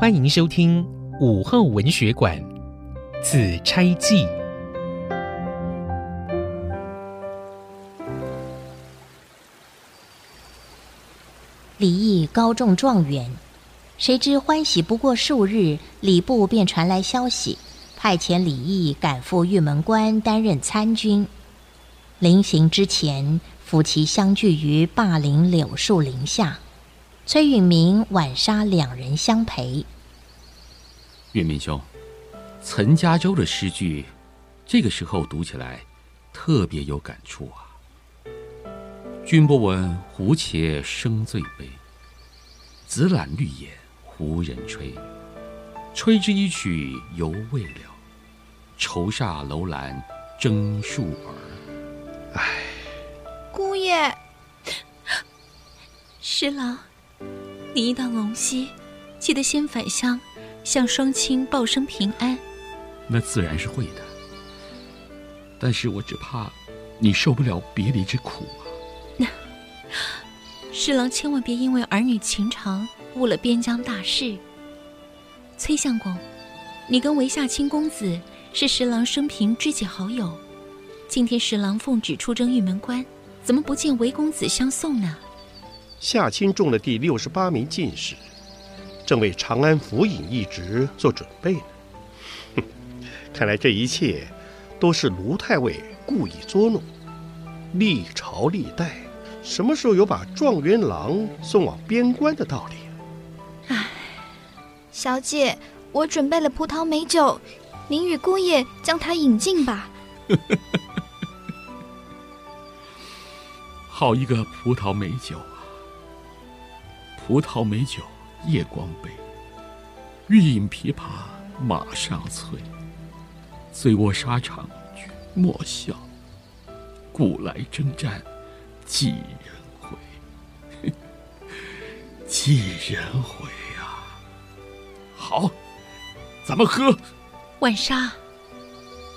欢迎收听午后文学馆《紫钗记》。李毅高中状元，谁知欢喜不过数日，礼部便传来消息，派遣李毅赶赴玉门关担任参军。临行之前，夫妻相聚于灞陵柳树林下，崔允明、浣纱两人相陪。允明兄，岑家洲的诗句，这个时候读起来特别有感触啊。君不闻胡茄生最悲，紫莅绿叶无人吹。吹之一曲犹未了，愁煞楼兰争树儿。唉，姑爷，十郎，你一到龙溪，记得先返乡，向双亲报声平安。那自然是会的，但是我只怕你受不了别离之苦啊。那十郎千万别因为儿女情长误了边疆大事。崔相公，你跟韦夏卿公子是十郎生平知己好友。今天十郎奉旨出征玉门关，怎么不见韦公子相送呢？夏卿中了第六十八名进士，正为长安府尹一职做准备呢。哼，看来这一切都是卢太尉故意捉弄。历朝历代，什么时候有把状元郎送往边关的道理？唉，小姐，我准备了葡萄美酒，您与姑爷将它饮尽吧。好一个葡萄美酒啊！葡萄美酒夜光杯，欲饮琵琶马上催。醉卧沙场君莫笑，古来征战几人回？几人回啊！好，咱们喝。浣纱，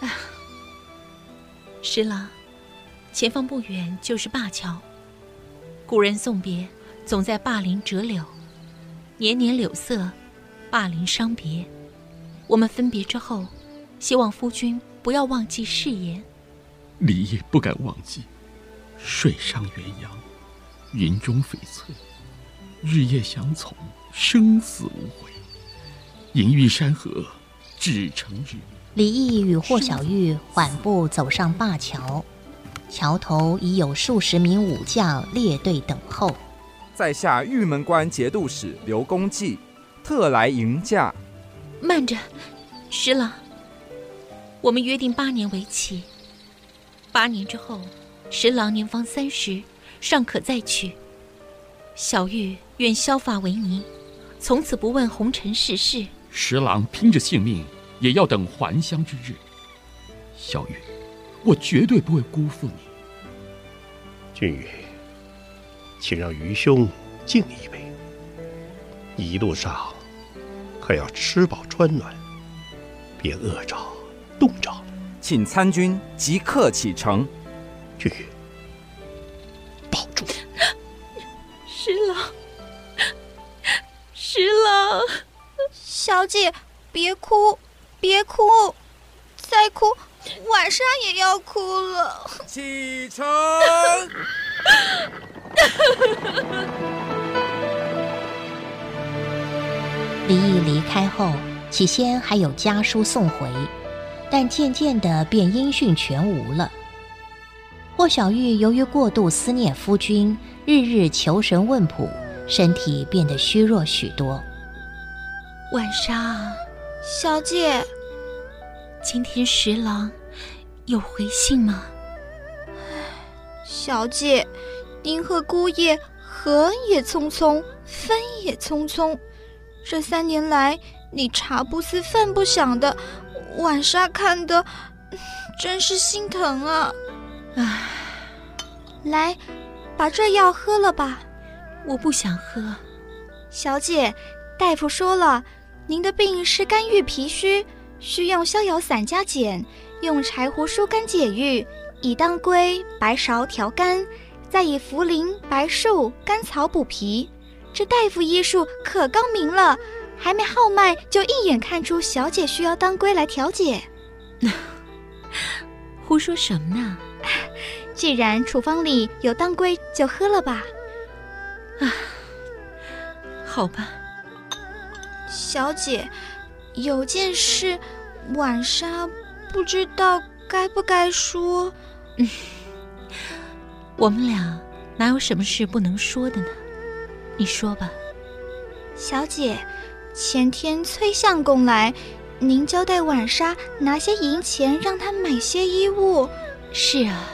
啊，十郎。前方不远就是灞桥，古人送别总在灞陵折柳，年年柳色，灞陵伤别。我们分别之后，希望夫君不要忘记誓言。李毅不敢忘记。水上鸳鸯，云中翡翠，日夜相从，生死无悔。银玉山河，只成日。李毅与霍小玉缓步走上灞桥。桥头已有数十名武将列队等候。在下玉门关节度使刘公济，特来迎驾。慢着，十郎，我们约定八年为期。八年之后，十郎年方三十，尚可再娶。小玉愿削发为尼，从此不问红尘世事。十郎拼着性命，也要等还乡之日。小玉。我绝对不会辜负你，俊宇，请让愚兄敬你一杯。一路上可要吃饱穿暖，别饿着冻着。请参军即刻启程。俊宇，保重。十郎，十郎，小姐，别哭，别哭，再哭。晚上也要哭了。启程。李益离开后，起先还有家书送回，但渐渐的便音讯全无了。霍小玉由于过度思念夫君，日日求神问卜，身体变得虚弱许多。晚上，小姐。今天十郎有回信吗？小姐，您和姑爷合也匆匆，分也匆匆。这三年来，你茶不思饭不想的，晚上看的 真是心疼啊！唉，来，把这药喝了吧。我不想喝。小姐，大夫说了，您的病是肝郁脾虚。需用逍遥散加减，用柴胡疏肝解郁，以当归、白芍调肝，再以茯苓、白术、甘草补脾。这大夫医术可高明了，还没号脉，就一眼看出小姐需要当归来调解。胡说什么呢？既然处方里有当归，就喝了吧。啊，好吧。小姐，有件事，晚莎不知道该不该说。嗯，我们俩哪有什么事不能说的呢？你说吧。小姐，前天崔相公来，您交代婉莎拿些银钱让他买些衣物。是啊，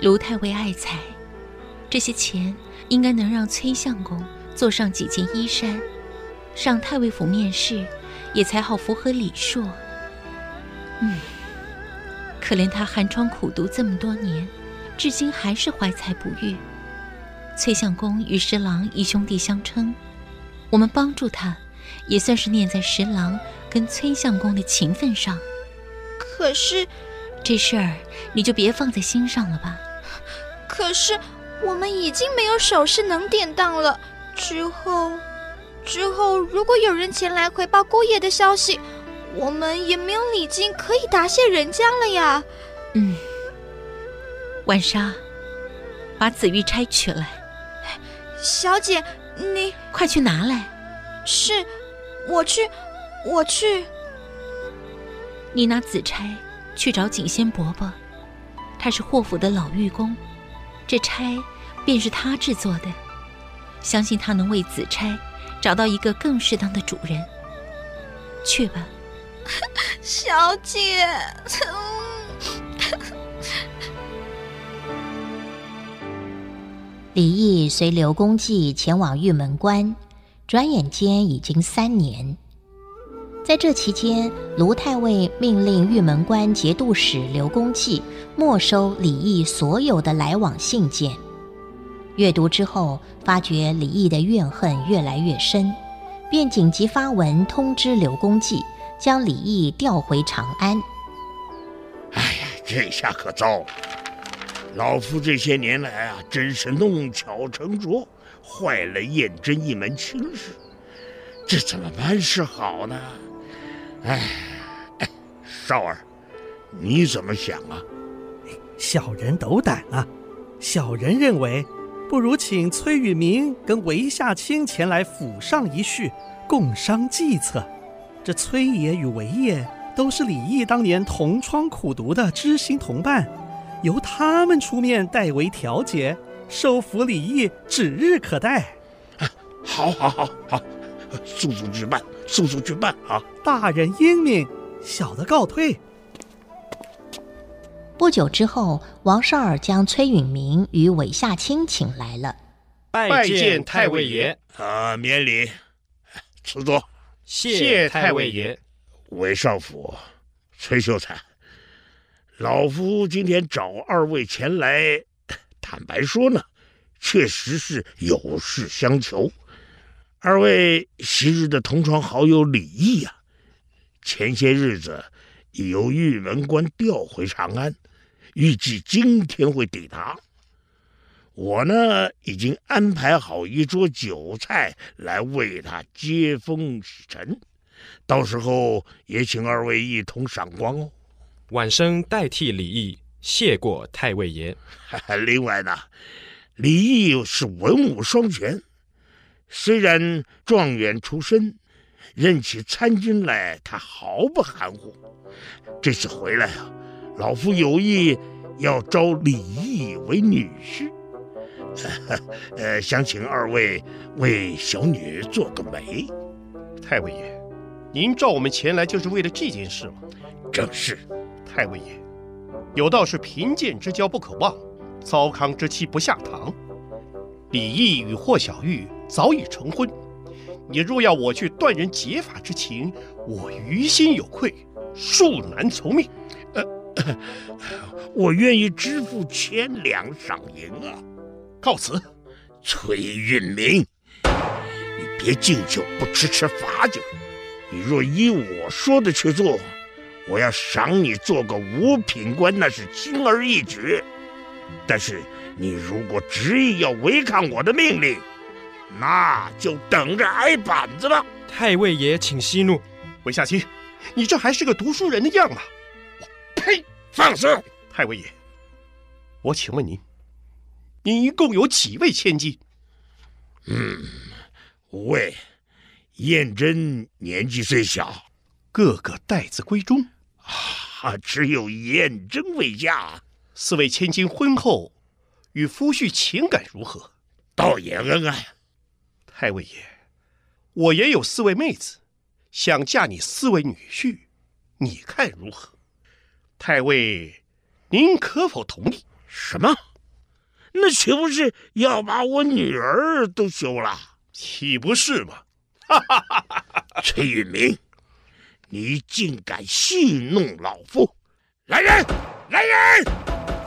卢太尉爱财，这些钱应该能让崔相公做上几件衣衫，上太尉府面试，也才好符合礼数。嗯，可怜他寒窗苦读这么多年，至今还是怀才不遇。崔相公与十郎以兄弟相称。我们帮助他，也算是念在十郎跟崔相公的情分上。可是，这事儿你就别放在心上了吧。可是，我们已经没有首饰能典当了。之后，之后如果有人前来回报姑爷的消息，我们也没有礼金可以答谢人家了呀。嗯，晚莎，把紫玉钗取来。小姐。你快去拿来！是，我去，我去。你拿紫钗去找景仙伯伯，他是霍府的老玉工，这钗便是他制作的，相信他能为紫钗找到一个更适当的主人。去吧，小姐。李毅随刘公寄前往玉门关，转眼间已经三年。在这期间，卢太尉命令玉门关节度使刘公寄没收李毅所有的来往信件。阅读之后，发觉李毅的怨恨越来越深，便紧急发文通知刘公寄，将李毅调回长安。哎呀，这下可糟了！老夫这些年来啊，真是弄巧成拙，坏了燕珍一门亲事，这怎么办是好呢？哎，哎，少儿，你怎么想啊？小人斗胆啊！小人认为，不如请崔允明跟韦夏卿前来府上一叙，共商计策。这崔爷与韦爷都是李毅当年同窗苦读的知心同伴。由他们出面代为调解，收服李益指日可待。好，好，好，好，速速去办，速速去办啊！大人英明，小的告退。不久之后，王绍尔将崔允明与韦夏卿请来了，拜见太尉爷。啊，免礼，辞座。谢太尉爷。韦少府，崔秀才。老夫今天找二位前来，坦白说呢，确实是有事相求。二位昔日的同窗好友李毅呀，前些日子已由玉门关调回长安，预计今天会抵达。我呢，已经安排好一桌酒菜来为他接风洗尘，到时候也请二位一同赏光哦。晚生代替李毅谢过太尉爷。另外呢，李毅是文武双全，虽然状元出身，任起参军来，他毫不含糊。这次回来啊，老夫有意要招李毅为女婿，呃，想请二位为小女做个媒。太尉爷，您召我们前来就是为了这件事吗？正是。太尉爷，有道是贫贱之交不可忘，糟糠之妻不下堂。李毅与霍小玉早已成婚，你若要我去断人结发之情，我于心有愧，恕难从命。呃，我愿意支付千两赏银啊！告辞。崔运明，你别敬酒不吃吃罚酒，你若依我说的去做。我要赏你做个五品官，那是轻而易举。但是你如果执意要违抗我的命令，那就等着挨板子吧。太尉爷，请息怒。韦夏卿，你这还是个读书人的样吗？呸！放肆！太尉爷，我请问您，您一共有几位千金？嗯，五位。燕珍年纪虽小，个个待字闺中。啊，只有艳珍未嫁。四位千金婚后与夫婿情感如何？倒也恩爱。太尉爷，我也有四位妹子，想嫁你四位女婿，你看如何？太尉，您可否同意？什么？那岂不是要把我女儿都休了？岂不是吗？哈哈哈哈哈！崔允明，你竟敢戏弄老夫！来人，来人，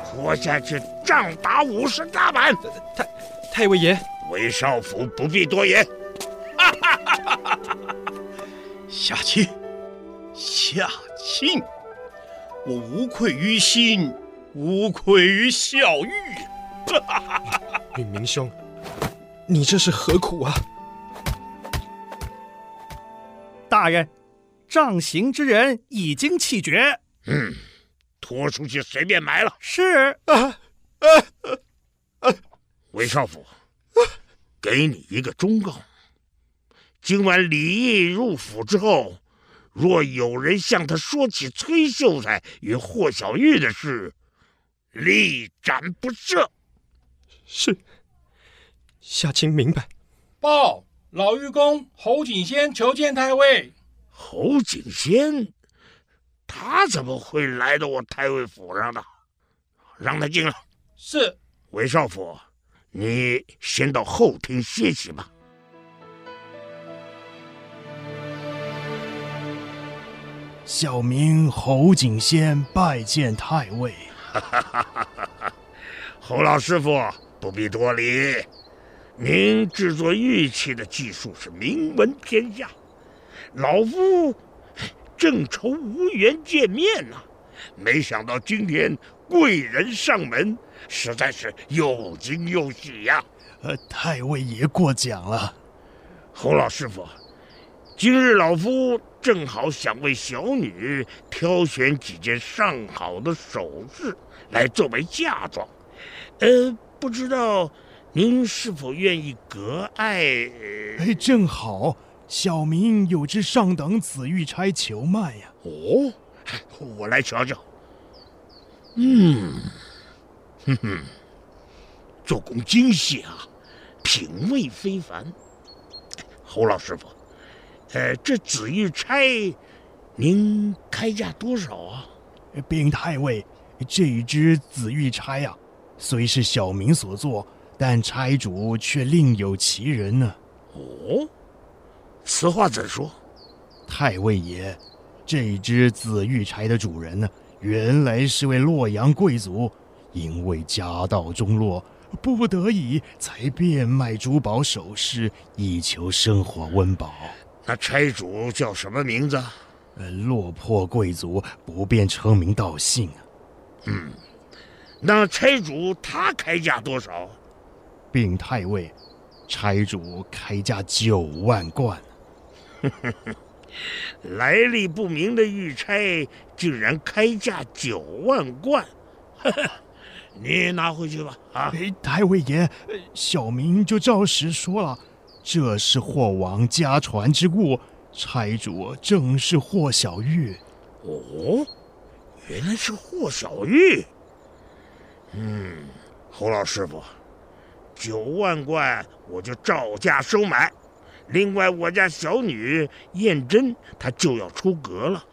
活下去杖打五十大板！太太尉爷，韦少府不必多言。哈哈哈哈哈！夏卿，夏卿，我无愧于心，无愧于小玉。哈哈哈哈哈！允明兄，你这是何苦啊？大人，杖刑之人已经气绝。嗯，拖出去随便埋了。是。啊啊啊啊！韦少府，给你一个忠告：今晚李毅入府之后，若有人向他说起崔秀才与霍小玉的事，立斩不赦。是。夏卿明白。报。老御公侯景先求见太尉。侯景仙，他怎么会来到我太尉府上的？让他进来。是。韦少府，你先到后厅歇息吧。小民侯景仙拜见太尉。侯老师傅，不必多礼。您制作玉器的技术是名闻天下，老夫正愁无缘见面呢、啊，没想到今天贵人上门，实在是又惊又喜呀、啊。呃，太尉爷过奖了。侯老师傅，今日老夫正好想为小女挑选几件上好的首饰来作为嫁妆，呃，不知道。您是否愿意割爱？哎，正好，小民有只上等紫玉钗求卖呀。哦，我来瞧瞧。嗯，哼哼，做工精细啊，品味非凡。侯老师傅，呃，这紫玉钗，您开价多少啊？禀太尉，这一只紫玉钗呀，虽是小民所做。但钗主却另有其人呢。哦，此话怎说？太尉爷，这只紫玉钗的主人呢，原来是位洛阳贵族，因为家道中落，不得已才变卖珠宝首饰，以求生活温饱。那钗主叫什么名字？呃，落魄贵族，不便称名道姓啊。嗯，那钗主他开价多少？禀太尉，钗主开价九万贯。来历不明的玉钗竟然开价九万贯，你拿回去吧。啊，太尉爷，小明就照实说了，这是霍王家传之物，差主正是霍小玉。哦，原来是霍小玉。嗯，侯老师傅。九万贯，我就照价收买。另外，我家小女燕珍她就要出阁了，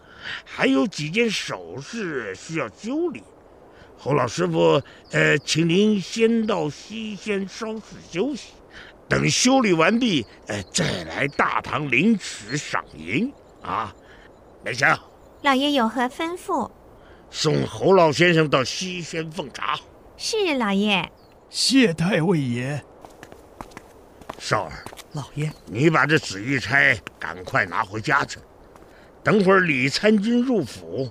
还有几件首饰需要修理。侯老师傅，呃，请您先到西轩稍事休息，等修理完毕，呃，再来大堂领取赏银。啊，梅香，老爷有何吩咐？送侯老先生到西轩奉茶。是，老爷。谢太尉爷。少儿，老爷，你把这紫玉钗赶快拿回家去。等会儿李参军入府，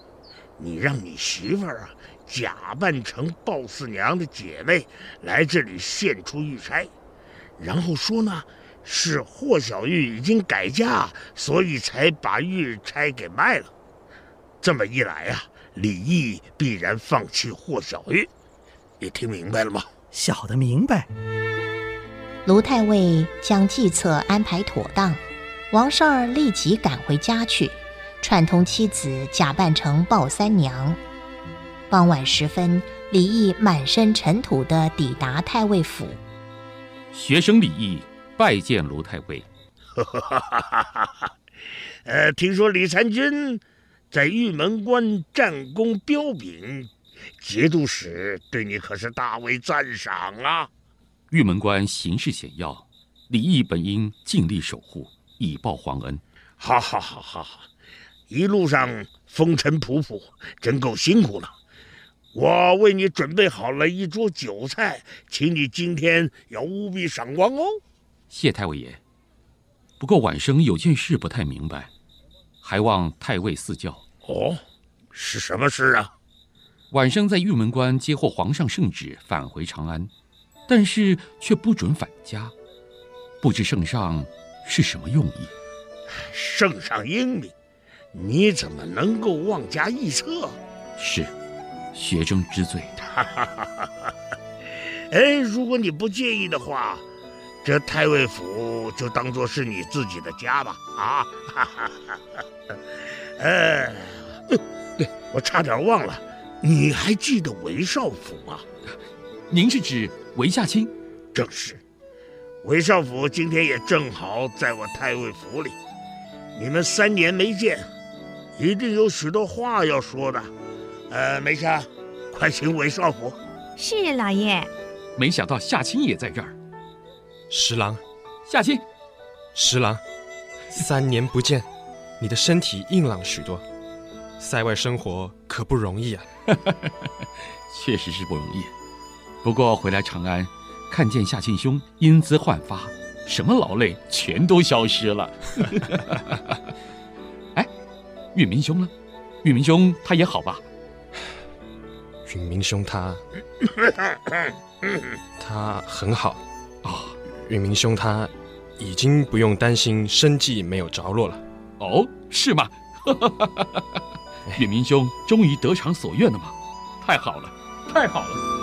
你让你媳妇儿啊假扮成鲍四娘的姐妹来这里献出玉钗，然后说呢，是霍小玉已经改嫁，所以才把玉钗给卖了。这么一来啊，李毅必然放弃霍小玉。你听明白了吗？小的明白。卢太尉将计策安排妥当，王绍儿立即赶回家去，串通妻子假扮成鲍三娘。傍晚时分，李毅满身尘土地抵达太尉府。学生李毅拜见卢太尉。呃，听说李参军在玉门关战功彪炳，节度使对你可是大为赞赏啊。玉门关形势险要，李毅本应尽力守护，以报皇恩。好，好，好，好，好！一路上风尘仆仆，真够辛苦了。我为你准备好了一桌酒菜，请你今天要务必赏光哦。谢太尉爷。不过晚生有件事不太明白，还望太尉赐教。哦，是什么事啊？晚生在玉门关接获皇上圣旨，返回长安。但是却不准返家，不知圣上是什么用意？圣上英明，你怎么能够妄加臆测？是，学生知罪。哎，如果你不介意的话，这太尉府就当做是你自己的家吧。啊，哎，对，我差点忘了，你还记得韦少府吗？您是指？韦夏卿，正是。韦少府今天也正好在我太尉府里。你们三年没见，一定有许多话要说的。呃，梅香，快请韦少府。是老爷。没想到夏青也在这儿。十郎，夏青，十郎，三年不见，你的身体硬朗许多。塞外生活可不容易啊。确实是不容易。不过回来长安，看见夏庆兄英姿焕发，什么劳累全都消失了。哎，允明兄呢？允明兄他也好吧？允明兄他，他很好啊。哦，允明兄他已经不用担心生计没有着落了。哦，是吗？允明兄终于得偿所愿了吗？太好了，太好了。